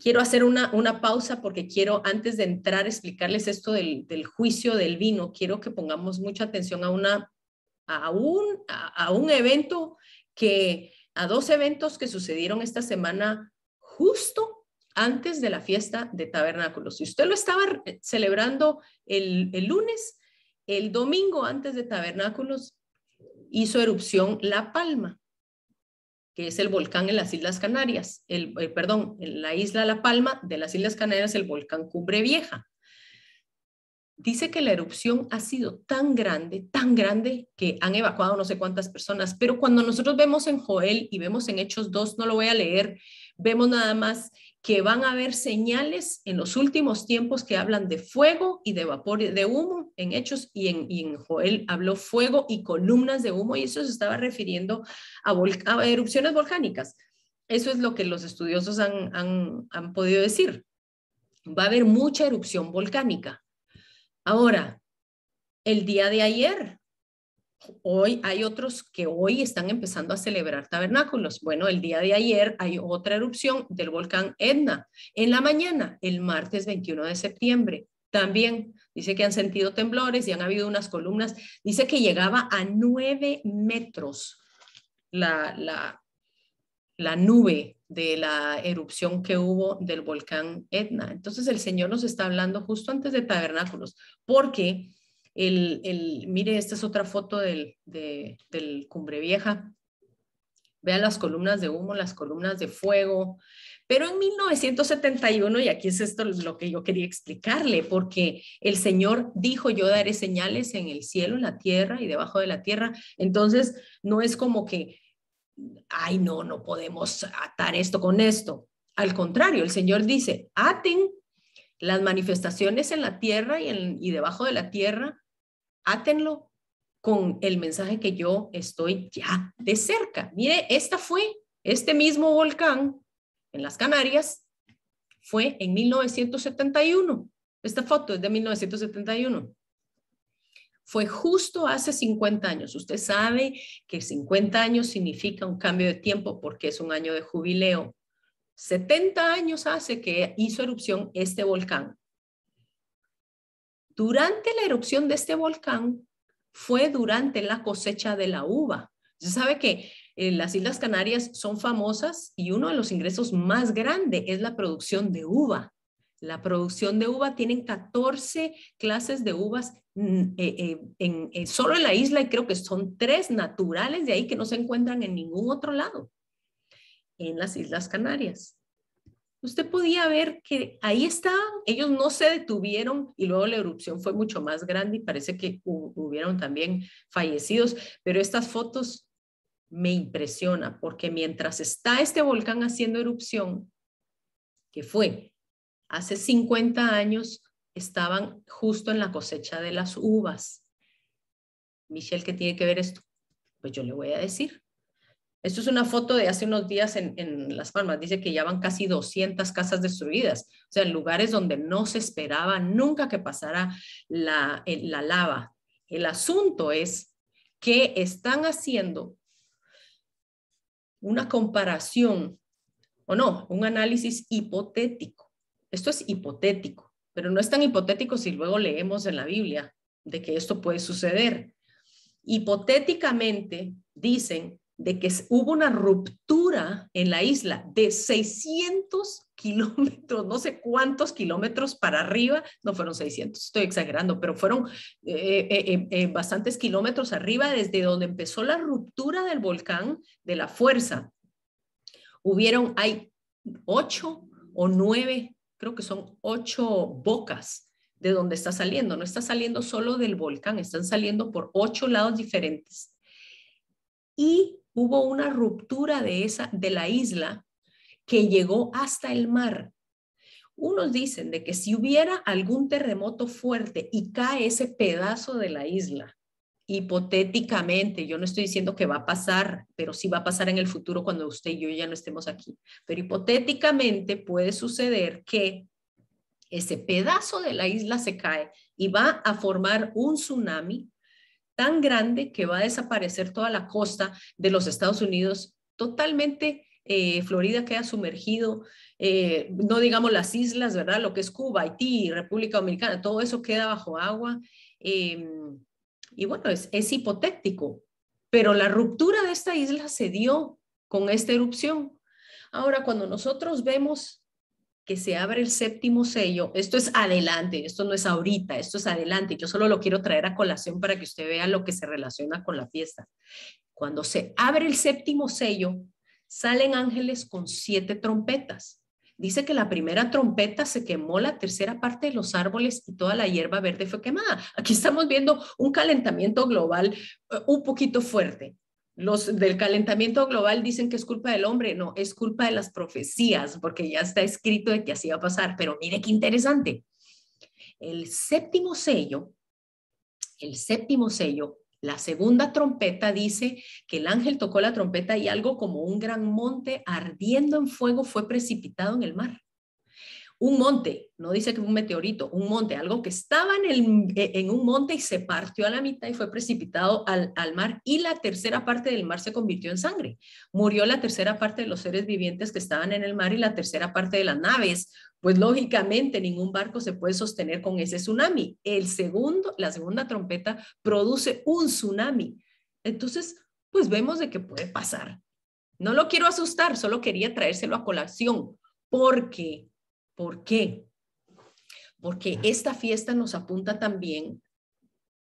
Quiero hacer una, una pausa porque quiero, antes de entrar, explicarles esto del, del juicio del vino. Quiero que pongamos mucha atención a, una, a, un, a un evento que, a dos eventos que sucedieron esta semana justo antes de la fiesta de tabernáculos. Si usted lo estaba celebrando el, lunes, el domingo antes de tabernáculos hizo erupción La Palma, es el volcán en las Islas Canarias, el, eh, perdón, en la isla La Palma de las Islas Canarias, el volcán Cumbre Vieja. Dice que la erupción ha sido tan grande, tan grande, que han evacuado no sé cuántas personas, pero cuando nosotros vemos en Joel y vemos en Hechos 2, no lo voy a leer, vemos nada más que van a haber señales en los últimos tiempos que hablan de fuego y de vapor de humo en Hechos y en, Joel habló fuego y columnas de humo y eso se estaba refiriendo a, erupciones volcánicas. Eso es lo que los estudiosos han, han podido decir. Va a haber mucha erupción volcánica. Ahora, el día de ayer Hoy hay otros que hoy están empezando a celebrar tabernáculos. Bueno, el día de ayer hay otra erupción del volcán Etna. En la mañana, el martes 21 de septiembre, también dice que han sentido temblores y han habido unas columnas. Dice que llegaba a nueve metros la, la, la nube de la erupción que hubo del volcán Etna. Entonces el Señor nos está hablando justo antes de tabernáculos, porque el, mire, esta es otra foto del, del Cumbre Vieja. Vean las columnas de humo, las columnas de fuego. Pero en 1971, y aquí es esto lo que yo quería explicarle, porque el Señor dijo, yo daré señales en el cielo, en la tierra y debajo de la tierra. Entonces, no es como que, ay, no, no podemos atar esto con esto. Al contrario, el Señor dice, aten las manifestaciones en la tierra y debajo de la tierra átenlo con el mensaje que yo estoy ya de cerca. Mire, esta fue, este mismo volcán en las Canarias fue en 1971. Esta foto es de 1971. Fue justo hace 50 años. Usted sabe que 50 años significa un cambio de tiempo porque es un año de jubileo. 70 años hace que hizo erupción este volcán. Durante la erupción de este volcán fue durante la cosecha de la uva. Se sabe que eh, las Islas Canarias son famosas y uno de los ingresos más grandes es la producción de uva. La producción de uva tienen 14 clases de uvas mm, eh, eh, en, solo en la isla y creo que son tres naturales de ahí que no se encuentran en ningún otro lado, en las Islas Canarias usted podía ver que ahí estaban, ellos no se detuvieron y luego la erupción fue mucho más grande y parece que hubieron también fallecidos, pero estas fotos me impresionan porque mientras está este volcán haciendo erupción, que fue hace 50 años, estaban justo en la cosecha de las uvas. Michelle, ¿qué tiene que ver esto? Pues yo le voy a decir. Esto es una foto de hace unos días en, Las Palmas. Dice que ya van casi 200 casas destruidas, o sea, en lugares donde no se esperaba nunca que pasara la, la lava. El asunto es que están haciendo una comparación, o no, un análisis hipotético. Esto es hipotético, pero no es tan hipotético si luego leemos en la Biblia de que esto puede suceder. Hipotéticamente dicen de que hubo una ruptura en la isla de 600 kilómetros, no sé cuántos kilómetros para arriba, no fueron 600, estoy exagerando, pero fueron eh, eh, eh, bastantes kilómetros arriba desde donde empezó la ruptura del volcán de la fuerza. Hubieron, hay ocho o nueve, creo que son ocho bocas de donde está saliendo, no está saliendo solo del volcán, están saliendo por ocho lados diferentes. Y hubo una ruptura de, esa, de la isla que llegó hasta el mar. Unos dicen de que si hubiera algún terremoto fuerte y cae ese pedazo de la isla, hipotéticamente, yo no estoy diciendo que va a pasar, pero sí va a pasar en el futuro cuando usted y yo ya no estemos aquí, pero hipotéticamente puede suceder que ese pedazo de la isla se cae y va a formar un tsunami tan grande que va a desaparecer toda la costa de los Estados Unidos totalmente. Eh, Florida queda sumergido, eh, no digamos las islas, ¿verdad? Lo que es Cuba, Haití, República Dominicana, todo eso queda bajo agua. Em, y bueno, es, es hipotético, pero la ruptura de esta isla se dio con esta erupción. Ahora, cuando nosotros vemos que se abre el séptimo sello, esto es adelante, esto no es ahorita, esto es adelante. Yo solo lo quiero traer a colación para que usted vea lo que se relaciona con la fiesta. Cuando se abre el séptimo sello, salen ángeles con siete trompetas. Dice que la primera trompeta se quemó la tercera parte de los árboles y toda la hierba verde fue quemada. Aquí estamos viendo un calentamiento global eh, un poquito fuerte. Los del calentamiento global dicen que es culpa del hombre, no, es culpa de las profecías, porque ya está escrito de que así va a pasar. Pero mire qué interesante. El séptimo sello, el séptimo sello, la segunda trompeta dice que el ángel tocó la trompeta y algo como un gran monte ardiendo en fuego fue precipitado en el mar un monte, no dice que un meteorito, un monte, algo que estaba en, el, e, en un monte y se partió a la mitad y fue precipitado al, al, mar y la tercera parte del mar se convirtió en sangre. Murió la tercera parte de los seres vivientes que estaban en el mar y la tercera parte de las naves. Pues lógicamente ningún barco se puede sostener con ese tsunami. El segundo, la segunda trompeta produce un tsunami. Entonces, pues vemos de que puede pasar. No lo quiero asustar, solo quería traérselo a colación porque ¿Por qué? Porque esta fiesta nos apunta también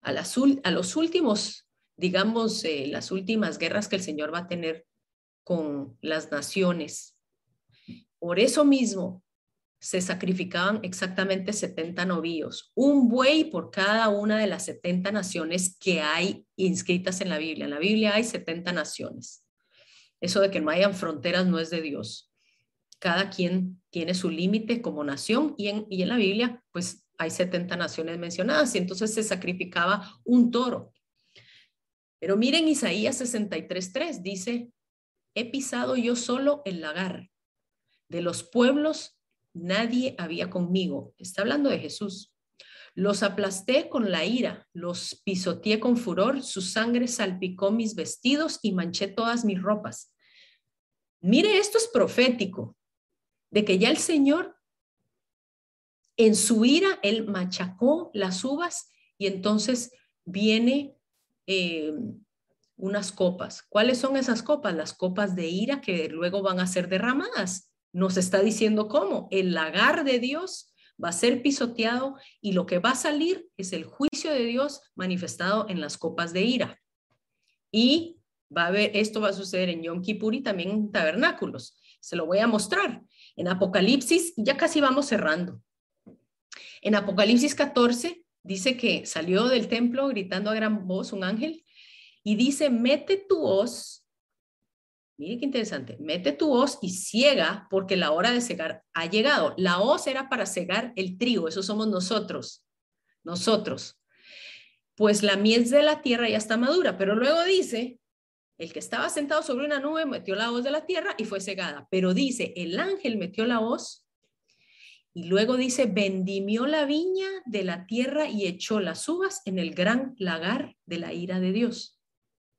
a, las, a los últimos, digamos, eh, las últimas guerras que el Señor va a tener con las naciones. Por eso mismo se sacrificaban exactamente 70 novillos, un buey por cada una de las 70 naciones que hay inscritas en la Biblia. En la Biblia hay 70 naciones. Eso de que no hayan fronteras no es de Dios cada quien tiene su límite como nación y en, y en la Biblia pues hay 70 naciones mencionadas y entonces se sacrificaba un toro. Pero miren Isaías 63.3 dice, he pisado yo solo el lagar. De los pueblos nadie había conmigo. Está hablando de Jesús. Los aplasté con la ira, los pisoteé con furor, su sangre salpicó mis vestidos y manché todas mis ropas. Mire, esto es profético de que ya el Señor, en su ira, él machacó las uvas y entonces viene eh, unas copas. ¿Cuáles son esas copas? Las copas de ira que luego van a ser derramadas. Nos está diciendo cómo. El lagar de Dios va a ser pisoteado y lo que va a salir es el juicio de Dios manifestado en las copas de ira. Y va a ver, esto va a suceder en Yom Kippur y también en tabernáculos. Se lo voy a mostrar. En Apocalipsis, ya casi vamos cerrando. En Apocalipsis 14 dice que salió del templo gritando a gran voz un ángel y dice, mete tu hoz, mire qué interesante, mete tu hoz y ciega porque la hora de cegar ha llegado. La hoz era para cegar el trigo, eso somos nosotros, nosotros. Pues la miel de la tierra ya está madura, pero luego dice, el que estaba sentado sobre una nube metió la hoz de la tierra y fue cegada. Pero dice, el ángel metió la hoz y luego dice, vendimió la viña de la tierra y echó las uvas en el gran lagar de la ira de Dios.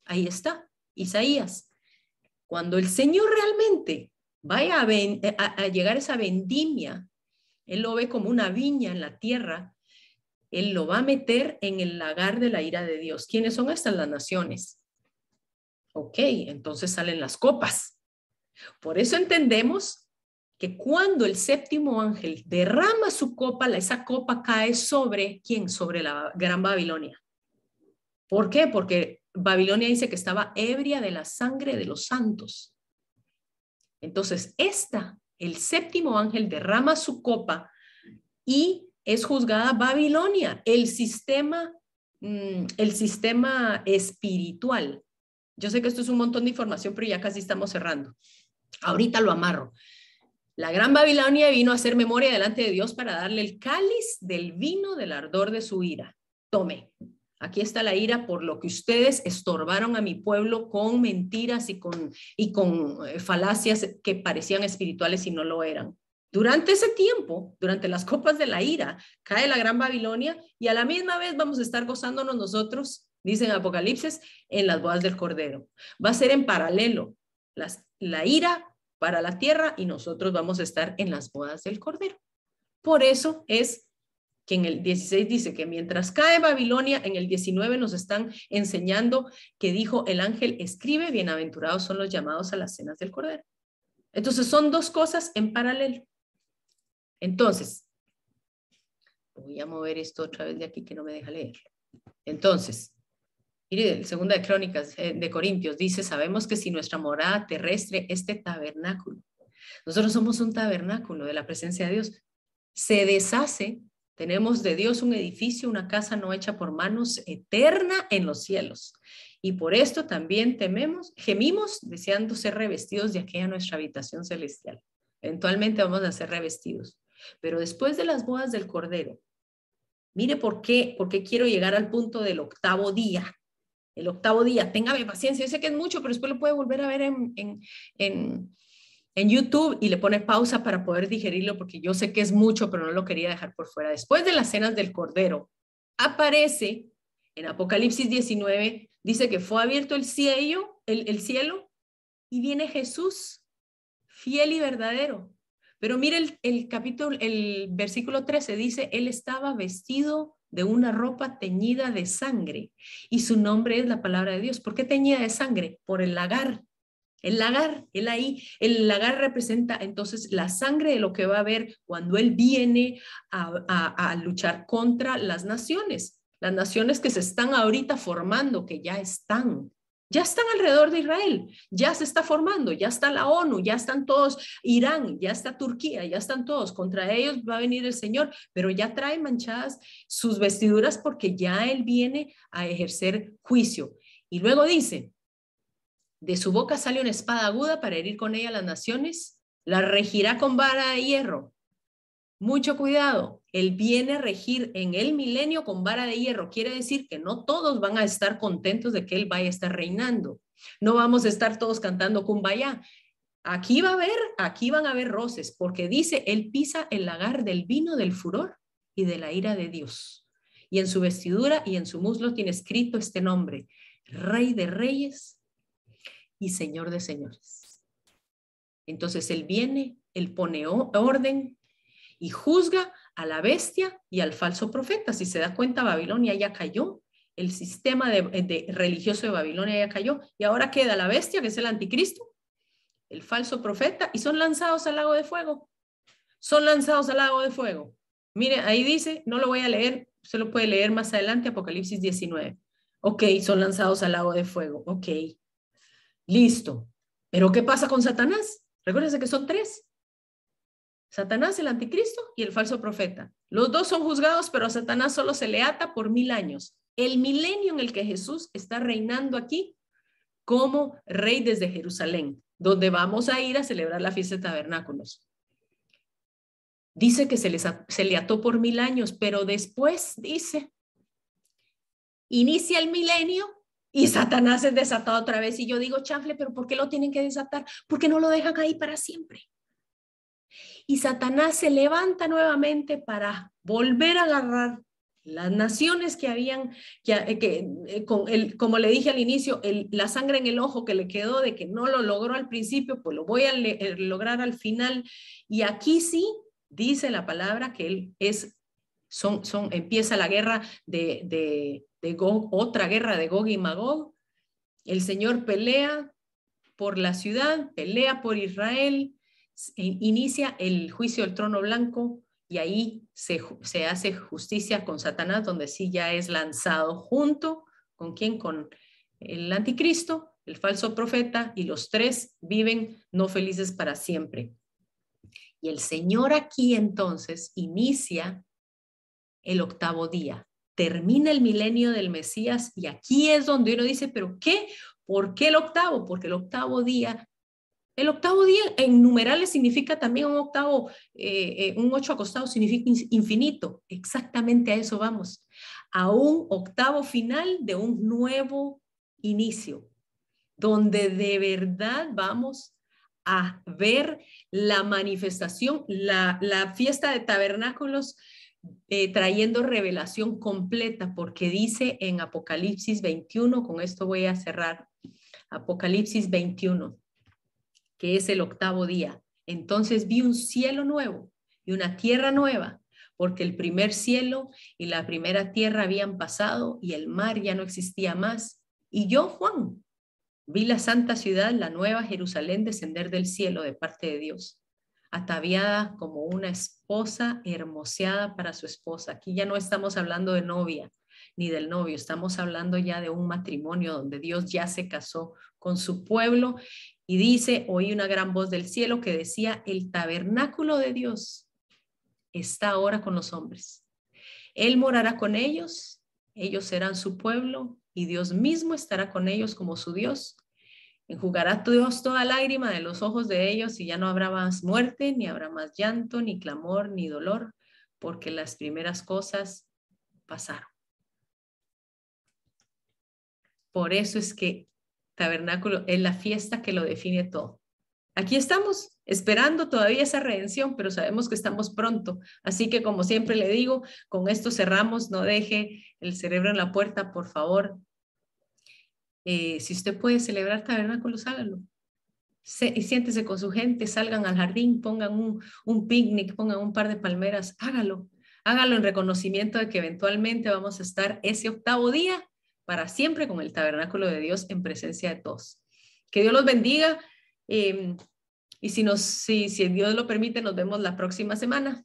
Ahí está, Isaías cuando el Señor realmente vaya a, llegar esa vendimia, Él lo ve como una viña en la tierra, Él lo va a meter en el lagar de la ira de Dios. ¿Quiénes son estas las naciones? Ok, entonces salen las copas. Por eso entendemos que cuando el séptimo ángel derrama su copa, esa copa cae sobre quién? Sobre la gran Babilonia. ¿Por qué? Porque Babilonia dice que estaba ebria de la sangre de los santos. Entonces, esta, el séptimo ángel derrama su copa y es juzgada Babilonia, el sistema, mm, el sistema espiritual. Yo sé que esto es un montón de información, pero ya casi estamos cerrando. Ahorita lo amarro. La gran Babilonia vino a hacer memoria delante de Dios para darle el cáliz del vino del ardor de su ira. Tome, aquí está la ira por lo que ustedes estorbaron a mi pueblo con mentiras y con, y con eh, falacias que parecían espirituales y no lo eran. Durante ese tiempo, durante las copas de la ira, cae la gran Babilonia y a la misma vez vamos a estar gozándonos nosotros, dice en Apocalipsis, en las bodas del Cordero. Va a ser en paralelo. La ira para la tierra y nosotros vamos a estar en las bodas del Cordero. Por eso es que en el 16 dice que mientras cae Babilonia, en el 19 nos están enseñando que dijo el ángel, escribe, bienaventurados son los llamados a las cenas del Cordero. Entonces son dos cosas en paralelo. Entonces, voy a mover esto otra vez de aquí que no me deja leer. Entonces, Mire, segunda de Crónicas eh, de Corintios dice, sabemos que si nuestra morada terrestre, este tabernáculo, nosotros somos un tabernáculo de la presencia de Dios, se deshace, tenemos de Dios un edificio, una casa no hecha por manos, eterna en los cielos. Y por esto también tememos, gemimos deseando ser revestidos de aquella nuestra habitación celestial. Eventualmente vamos a ser revestidos. Pero después de las bodas del Cordero, mire por qué, por qué quiero llegar al punto del octavo día el octavo día. Téngame paciencia, yo sé que es mucho, pero después lo puede volver a ver en, en, en, YouTube y le pone pausa para poder digerirlo, porque yo sé que es mucho, pero no lo quería dejar por fuera. Después de las cenas del Cordero, aparece en Apocalipsis 19, dice que fue abierto el cielo, el, el cielo y viene Jesús, fiel y verdadero. Pero mire el, el capítulo, el versículo 13 dice, él estaba vestido de una ropa teñida de sangre y su nombre es la palabra de Dios. ¿Por qué teñida de sangre? Por el lagar. El lagar, él ahí, el lagar representa entonces la sangre de lo que va a haber cuando él viene a, luchar contra las naciones, las naciones que se están ahorita formando, que ya están, ya están alrededor de Israel, ya se está formando, ya está la ONU, ya están todos, Irán, ya está Turquía, ya están todos, contra ellos va a venir el Señor, pero ya trae manchadas sus vestiduras porque ya Él viene a ejercer juicio. Y luego dice, de su boca sale una espada aguda para herir con ella a las naciones, la regirá con vara de hierro. Mucho cuidado, él viene a regir en el milenio con vara de hierro. Quiere decir que no todos van a estar contentos de que Él vaya a estar reinando. No vamos a estar todos cantando kumbaya. Aquí va a haber, aquí van a haber roces, porque dice, Él pisa el lagar del vino del furor y de la ira de Dios. Y en su vestidura y en su muslo tiene escrito este nombre, Rey de Reyes y Señor de Señores. Entonces Él viene, Él pone orden y juzga a la bestia y al falso profeta. Si se da cuenta, Babilonia ya cayó, el sistema de, religioso de Babilonia ya cayó, y ahora queda la bestia, que es el anticristo, el falso profeta, y son lanzados al lago de fuego. Son lanzados al lago de fuego. Mire, ahí dice, no lo voy a leer, usted lo puede leer más adelante, Apocalipsis 19. Ok, son lanzados al lago de fuego. Ok, listo. Pero ¿qué pasa con Satanás? Recuérdense que son tres. Satanás, el anticristo y el falso profeta. Los dos son juzgados, pero a Satanás solo se le ata por mil años. El milenio en el que Jesús está reinando aquí como rey desde Jerusalén, donde vamos a ir a celebrar la fiesta de tabernáculos. Dice que se, les, se le ató por mil años, pero después dice, inicia el milenio y Satanás es desatado otra vez. Y yo digo, chanfle, pero ¿por qué lo tienen que desatar? Porque no lo dejan ahí para siempre y Satanás se levanta nuevamente para volver a agarrar Las naciones que habían, que, que eh, con el, como le dije al inicio, la sangre en el ojo que le quedó de que no lo logró al principio, pues lo voy a eh, lograr al final. Y aquí sí dice la palabra que él es, son, son, empieza la guerra de, de, de Gog, otra guerra de Gog y Magog. El Señor pelea por la ciudad, pelea por Israel, inicia el juicio del trono blanco y ahí se, se, hace justicia con Satanás, donde sí ya es lanzado junto con quién, con el anticristo, el falso profeta, y los tres viven no felices para siempre. Y el Señor aquí entonces inicia el octavo día, termina el milenio del Mesías y aquí es donde uno dice, pero ¿qué? ¿Por qué el octavo? Porque el octavo día el octavo día en numerales significa también un octavo, eh, eh, un ocho acostado significa infinito. Exactamente a eso vamos, a un octavo final de un nuevo inicio, donde de verdad vamos a ver la manifestación, la, fiesta de tabernáculos eh, trayendo revelación completa, porque dice en Apocalipsis 21, con esto voy a cerrar, Apocalipsis 21 que es el octavo día. Entonces vi un cielo nuevo y una tierra nueva, porque el primer cielo y la primera tierra habían pasado y el mar ya no existía más. Y yo, Juan, vi la santa ciudad, la nueva Jerusalén, descender del cielo de parte de Dios, ataviada como una esposa hermoseada para su esposa. Aquí ya no estamos hablando de novia ni del novio, estamos hablando ya de un matrimonio donde Dios ya se casó con su pueblo y dice, oí una gran voz del cielo que decía, el tabernáculo de Dios está ahora con los hombres. Él morará con ellos, ellos serán su pueblo y Dios mismo estará con ellos como su Dios. Enjugará Dios toda lágrima de los ojos de ellos y ya no habrá más muerte, ni habrá más llanto, ni clamor, ni dolor, porque las primeras cosas pasaron. Por eso es que tabernáculo es la fiesta que lo define todo. Aquí estamos esperando todavía esa redención, pero sabemos que estamos pronto. Así que como siempre le digo, con esto cerramos, no deje el cerebro en la puerta, por favor. Eh, si usted puede celebrar tabernáculos, hágalo. y siéntese con su gente, salgan al jardín, pongan un, un picnic, pongan un par de palmeras, hágalo. Hágalo en reconocimiento de que eventualmente vamos a estar ese octavo día para siempre con el tabernáculo de Dios en presencia de todos. Que Dios los bendiga. Em, y si, nos, si, si Dios lo permite, nos vemos la próxima semana.